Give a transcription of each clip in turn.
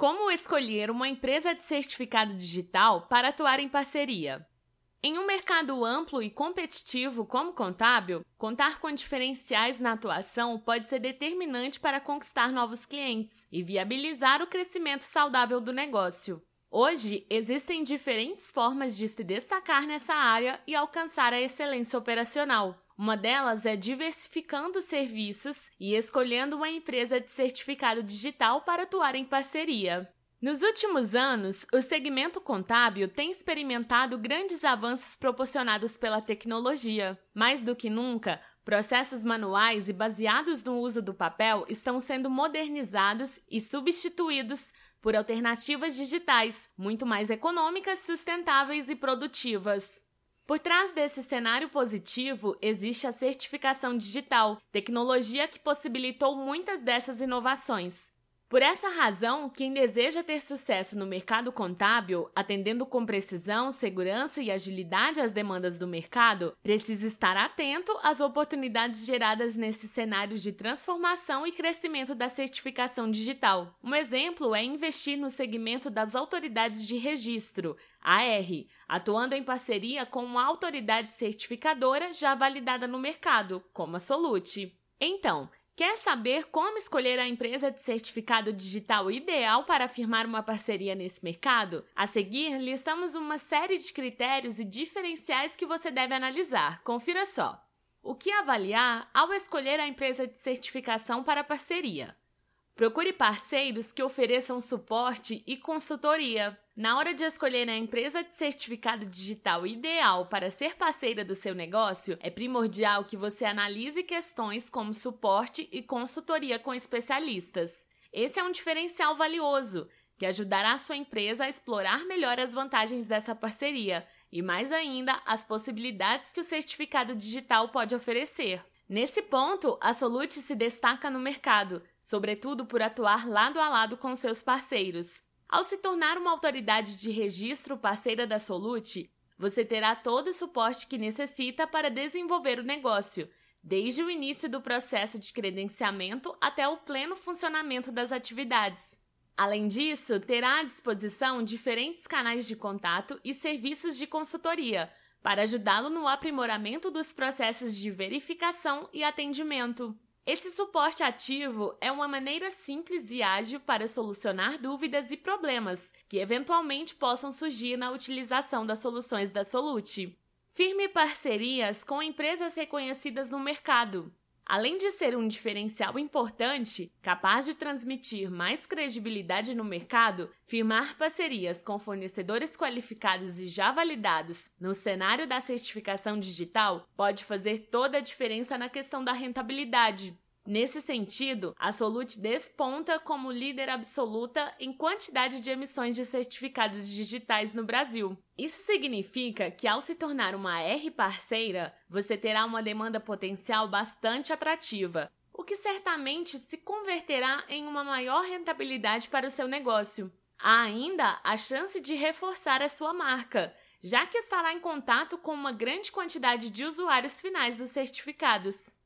Como escolher uma empresa de certificado digital para atuar em parceria? Em um mercado amplo e competitivo como contábil, contar com diferenciais na atuação pode ser determinante para conquistar novos clientes e viabilizar o crescimento saudável do negócio. Hoje, existem diferentes formas de se destacar nessa área e alcançar a excelência operacional. Uma delas é diversificando serviços e escolhendo uma empresa de certificado digital para atuar em parceria. Nos últimos anos, o segmento contábil tem experimentado grandes avanços proporcionados pela tecnologia. Mais do que nunca, processos manuais e baseados no uso do papel estão sendo modernizados e substituídos por alternativas digitais, muito mais econômicas, sustentáveis e produtivas. Por trás desse cenário positivo existe a certificação digital, tecnologia que possibilitou muitas dessas inovações. Por essa razão, quem deseja ter sucesso no mercado contábil, atendendo com precisão, segurança e agilidade às demandas do mercado, precisa estar atento às oportunidades geradas nesse cenário de transformação e crescimento da certificação digital. Um exemplo é investir no segmento das autoridades de registro, AR, atuando em parceria com uma autoridade certificadora já validada no mercado, como a Solute. Então, Quer saber como escolher a empresa de certificado digital ideal para firmar uma parceria nesse mercado? A seguir, listamos uma série de critérios e diferenciais que você deve analisar. Confira só. O que avaliar ao escolher a empresa de certificação para parceria? Procure parceiros que ofereçam suporte e consultoria. Na hora de escolher a empresa de certificado digital ideal para ser parceira do seu negócio, é primordial que você analise questões como suporte e consultoria com especialistas. Esse é um diferencial valioso que ajudará a sua empresa a explorar melhor as vantagens dessa parceria e, mais ainda, as possibilidades que o certificado digital pode oferecer. Nesse ponto, a Solute se destaca no mercado, sobretudo por atuar lado a lado com seus parceiros. Ao se tornar uma autoridade de registro parceira da Solute, você terá todo o suporte que necessita para desenvolver o negócio, desde o início do processo de credenciamento até o pleno funcionamento das atividades. Além disso, terá à disposição diferentes canais de contato e serviços de consultoria para ajudá-lo no aprimoramento dos processos de verificação e atendimento. Esse suporte ativo é uma maneira simples e ágil para solucionar dúvidas e problemas que eventualmente possam surgir na utilização das soluções da Solute. Firme parcerias com empresas reconhecidas no mercado. Além de ser um diferencial importante, capaz de transmitir mais credibilidade no mercado, firmar parcerias com fornecedores qualificados e já validados no cenário da certificação digital pode fazer toda a diferença na questão da rentabilidade. Nesse sentido, a Solute desponta como líder absoluta em quantidade de emissões de certificados digitais no Brasil. Isso significa que, ao se tornar uma R parceira, você terá uma demanda potencial bastante atrativa, o que certamente se converterá em uma maior rentabilidade para o seu negócio. Há ainda a chance de reforçar a sua marca, já que estará em contato com uma grande quantidade de usuários finais dos certificados.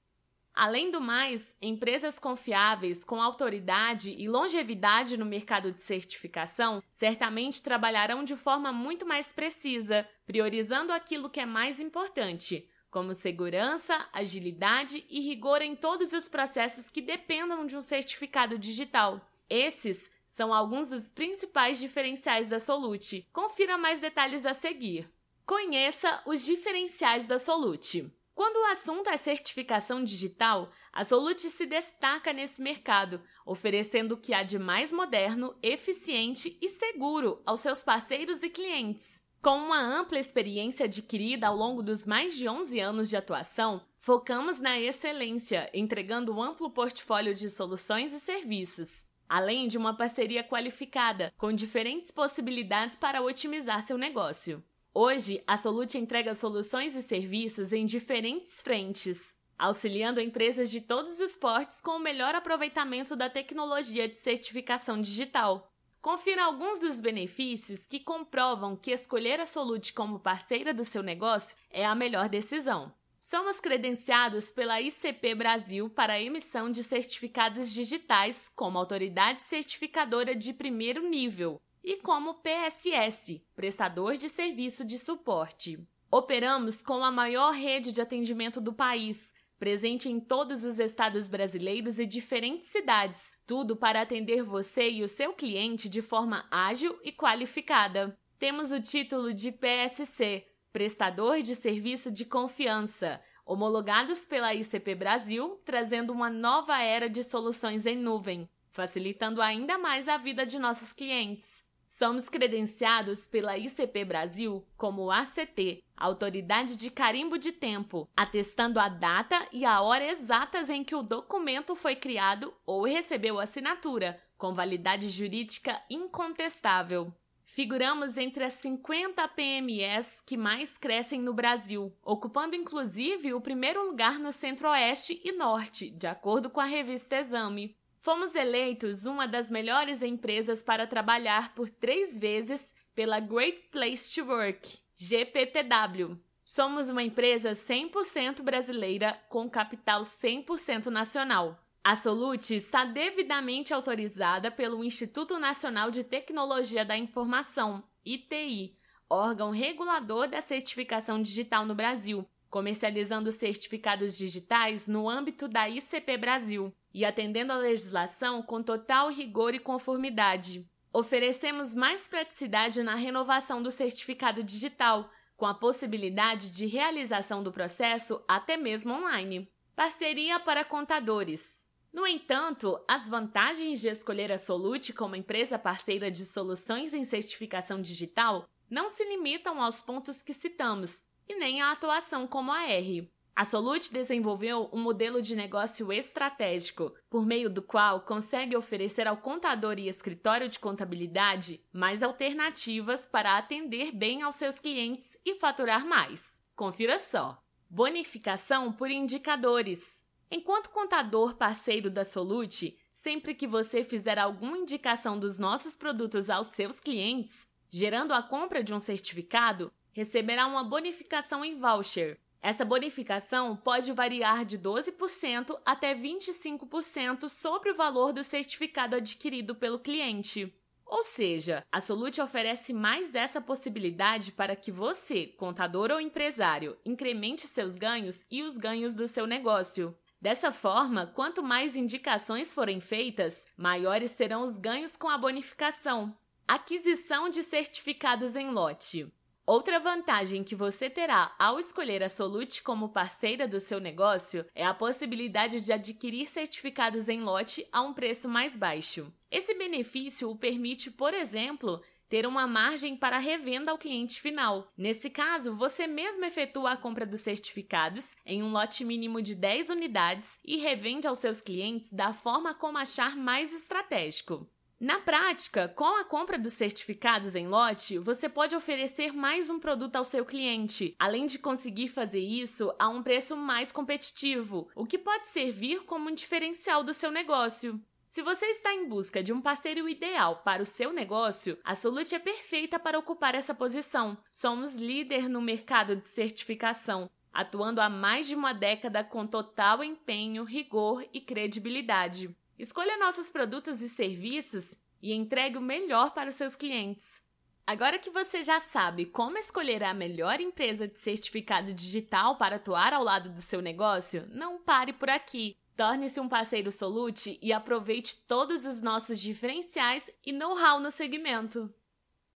Além do mais, empresas confiáveis, com autoridade e longevidade no mercado de certificação, certamente trabalharão de forma muito mais precisa, priorizando aquilo que é mais importante, como segurança, agilidade e rigor em todos os processos que dependam de um certificado digital. Esses são alguns dos principais diferenciais da Solute. Confira mais detalhes a seguir. Conheça os diferenciais da Solute. Quando o assunto é certificação digital, a Solute se destaca nesse mercado, oferecendo o que há de mais moderno, eficiente e seguro aos seus parceiros e clientes. Com uma ampla experiência adquirida ao longo dos mais de 11 anos de atuação, focamos na excelência, entregando um amplo portfólio de soluções e serviços, além de uma parceria qualificada, com diferentes possibilidades para otimizar seu negócio. Hoje, a Solute entrega soluções e serviços em diferentes frentes, auxiliando empresas de todos os portes com o melhor aproveitamento da tecnologia de certificação digital. Confira alguns dos benefícios que comprovam que escolher a Solute como parceira do seu negócio é a melhor decisão. Somos credenciados pela ICP Brasil para a emissão de certificados digitais como autoridade certificadora de primeiro nível e como PSS, prestador de serviço de suporte. Operamos com a maior rede de atendimento do país, presente em todos os estados brasileiros e diferentes cidades, tudo para atender você e o seu cliente de forma ágil e qualificada. Temos o título de PSC, prestador de serviço de confiança, homologados pela ICP Brasil, trazendo uma nova era de soluções em nuvem, facilitando ainda mais a vida de nossos clientes. Somos credenciados pela ICP Brasil como ACT, Autoridade de Carimbo de Tempo, atestando a data e a hora exatas em que o documento foi criado ou recebeu assinatura, com validade jurídica incontestável. Figuramos entre as 50 PMEs que mais crescem no Brasil, ocupando inclusive o primeiro lugar no Centro-Oeste e Norte, de acordo com a revista Exame. Fomos eleitos uma das melhores empresas para trabalhar por três vezes pela Great Place to Work, GPTW. Somos uma empresa 100% brasileira com capital 100% nacional. A Solute está devidamente autorizada pelo Instituto Nacional de Tecnologia da Informação, ITI, órgão regulador da certificação digital no Brasil, comercializando certificados digitais no âmbito da ICP Brasil e atendendo à legislação com total rigor e conformidade. Oferecemos mais praticidade na renovação do certificado digital, com a possibilidade de realização do processo até mesmo online. Parceria para contadores. No entanto, as vantagens de escolher a Solute como empresa parceira de soluções em certificação digital não se limitam aos pontos que citamos, e nem à atuação como a R. A Solute desenvolveu um modelo de negócio estratégico, por meio do qual consegue oferecer ao contador e escritório de contabilidade mais alternativas para atender bem aos seus clientes e faturar mais. Confira só: bonificação por indicadores. Enquanto contador parceiro da Solute, sempre que você fizer alguma indicação dos nossos produtos aos seus clientes, gerando a compra de um certificado, receberá uma bonificação em voucher. Essa bonificação pode variar de 12% até 25% sobre o valor do certificado adquirido pelo cliente. Ou seja, a Solute oferece mais essa possibilidade para que você, contador ou empresário, incremente seus ganhos e os ganhos do seu negócio. Dessa forma, quanto mais indicações forem feitas, maiores serão os ganhos com a bonificação. Aquisição de certificados em lote. Outra vantagem que você terá ao escolher a Solute como parceira do seu negócio é a possibilidade de adquirir certificados em lote a um preço mais baixo. Esse benefício o permite, por exemplo, ter uma margem para revenda ao cliente final. Nesse caso, você mesmo efetua a compra dos certificados em um lote mínimo de 10 unidades e revende aos seus clientes da forma como achar mais estratégico. Na prática, com a compra dos certificados em lote, você pode oferecer mais um produto ao seu cliente, além de conseguir fazer isso a um preço mais competitivo, o que pode servir como um diferencial do seu negócio. Se você está em busca de um parceiro ideal para o seu negócio, a Solute é perfeita para ocupar essa posição. Somos líder no mercado de certificação, atuando há mais de uma década com total empenho, rigor e credibilidade. Escolha nossos produtos e serviços e entregue o melhor para os seus clientes. Agora que você já sabe como escolher a melhor empresa de certificado digital para atuar ao lado do seu negócio, não pare por aqui. Torne-se um parceiro Solute e aproveite todos os nossos diferenciais e know-how no segmento.